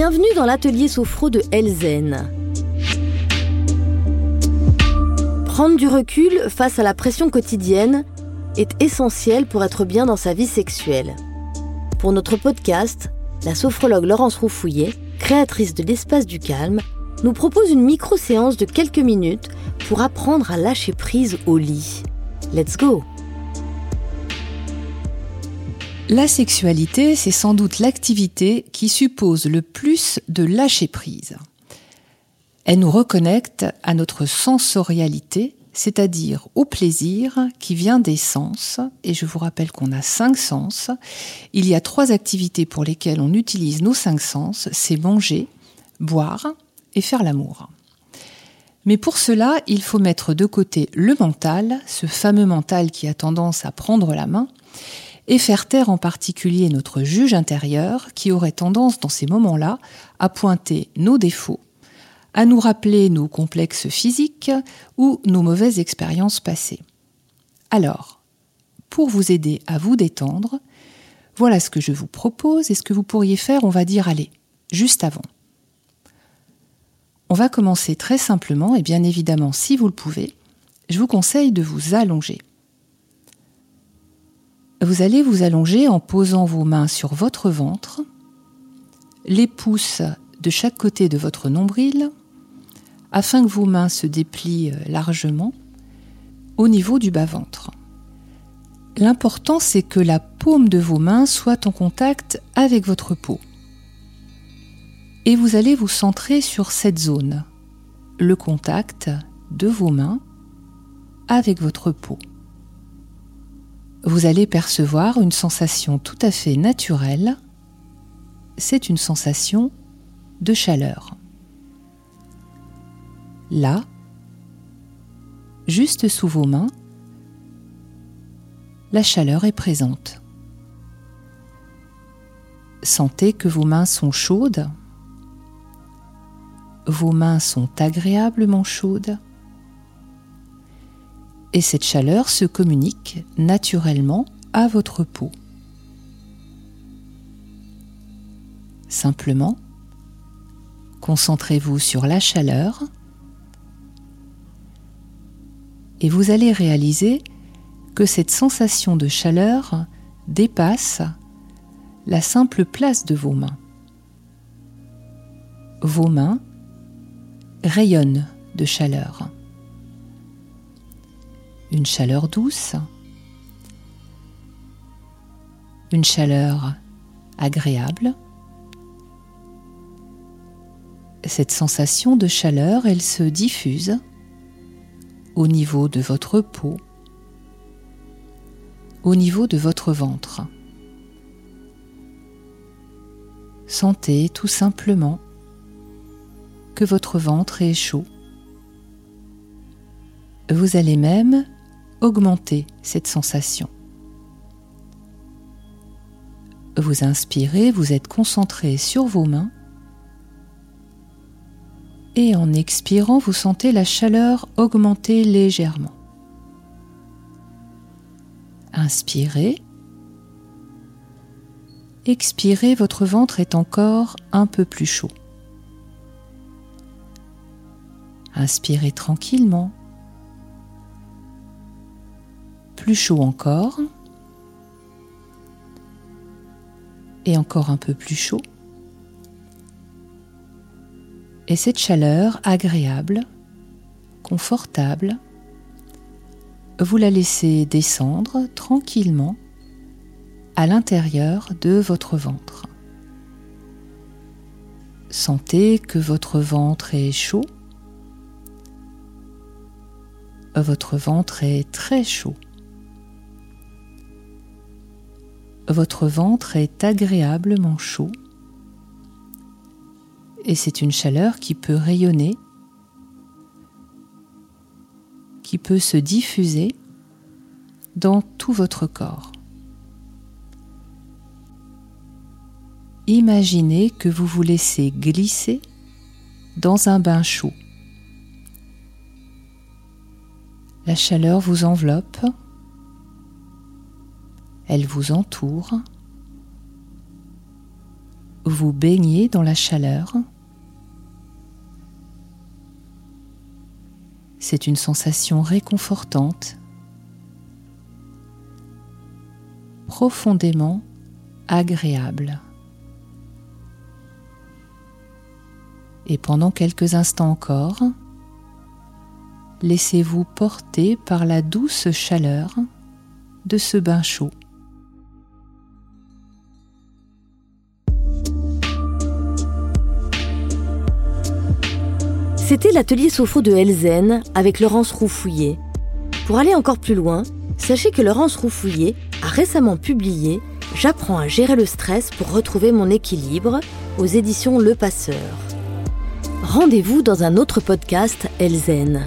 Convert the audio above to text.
Bienvenue dans l'atelier sophro de Elzen. Prendre du recul face à la pression quotidienne est essentiel pour être bien dans sa vie sexuelle. Pour notre podcast, la sophrologue Laurence Roufouillet, créatrice de l'espace du calme, nous propose une micro-séance de quelques minutes pour apprendre à lâcher prise au lit. Let's go La sexualité, c'est sans doute l'activité qui suppose le plus de lâcher prise. Elle nous reconnecte à notre sensorialité, c'est-à-dire au plaisir qui vient des sens. Et je vous rappelle qu'on a cinq sens. Il y a trois activités pour lesquelles on utilise nos cinq sens. C'est manger, boire et faire l'amour. Mais pour cela, il faut mettre de côté le mental, ce fameux mental qui a tendance à prendre la main, et faire taire en particulier notre juge intérieur qui aurait tendance dans ces moments-là à pointer nos défauts, à nous rappeler nos complexes physiques ou nos mauvaises expériences passées. Alors, pour vous aider à vous détendre, voilà ce que je vous propose et ce que vous pourriez faire, on va dire, allez, juste avant. On va commencer très simplement et bien évidemment, si vous le pouvez, je vous conseille de vous allonger. Vous allez vous allonger en posant vos mains sur votre ventre, les pouces de chaque côté de votre nombril, afin que vos mains se déplient euh, largement au niveau du bas-ventre. L'important, c'est que la paume de vos mains soit en contact avec votre peau. Et vous allez vous centrer sur cette zone, le contact de vos mains avec votre peau vous allez percevoir une sensation tout à fait naturelle. C'est une sensation de chaleur. Là, juste sous vos mains, la chaleur est présente. Sentez que vos mains sont chaudes. Vos mains sont agréablement chaudes et cette chaleur se communique naturellement à votre peau. Simplement, concentrez-vous sur la chaleur et vous allez réaliser que cette sensation de chaleur dépasse la simple place de vos mains. Vos mains rayonnent de chaleur une chaleur douce, une chaleur agréable. Cette sensation de chaleur, elle se diffuse au niveau de votre peau, au niveau de votre ventre. Sentez tout simplement que votre ventre est chaud. Vous allez même augmenter cette sensation. Vous inspirez, vous êtes concentré sur vos mains et en expirant, vous sentez la chaleur augmenter légèrement. Inspirez. Expirez, votre ventre est encore un peu plus chaud. Inspirez tranquillement. Plus chaud encore. Et encore un peu plus chaud. Et cette chaleur agréable, confortable, vous la laissez descendre tranquillement à l'intérieur de votre ventre. Sentez que votre ventre est chaud. Votre ventre est très chaud. Votre ventre est agréablement chaud et c'est une chaleur qui peut rayonner, qui peut se diffuser dans tout votre corps. Imaginez que vous vous laissez glisser dans un bain chaud. La chaleur vous enveloppe, elle vous entoure, vous baignez dans la chaleur. C'est une sensation réconfortante, profondément agréable. Et pendant quelques instants encore, laissez-vous porter par la douce chaleur de ce bain chaud. C'était l'atelier Sophro de Elzen avec Laurence Roufouillet. Pour aller encore plus loin, sachez que Laurence Roufouillet a récemment publié J'apprends à gérer le stress pour retrouver mon équilibre aux éditions Le Passeur. Rendez-vous dans un autre podcast Elzen.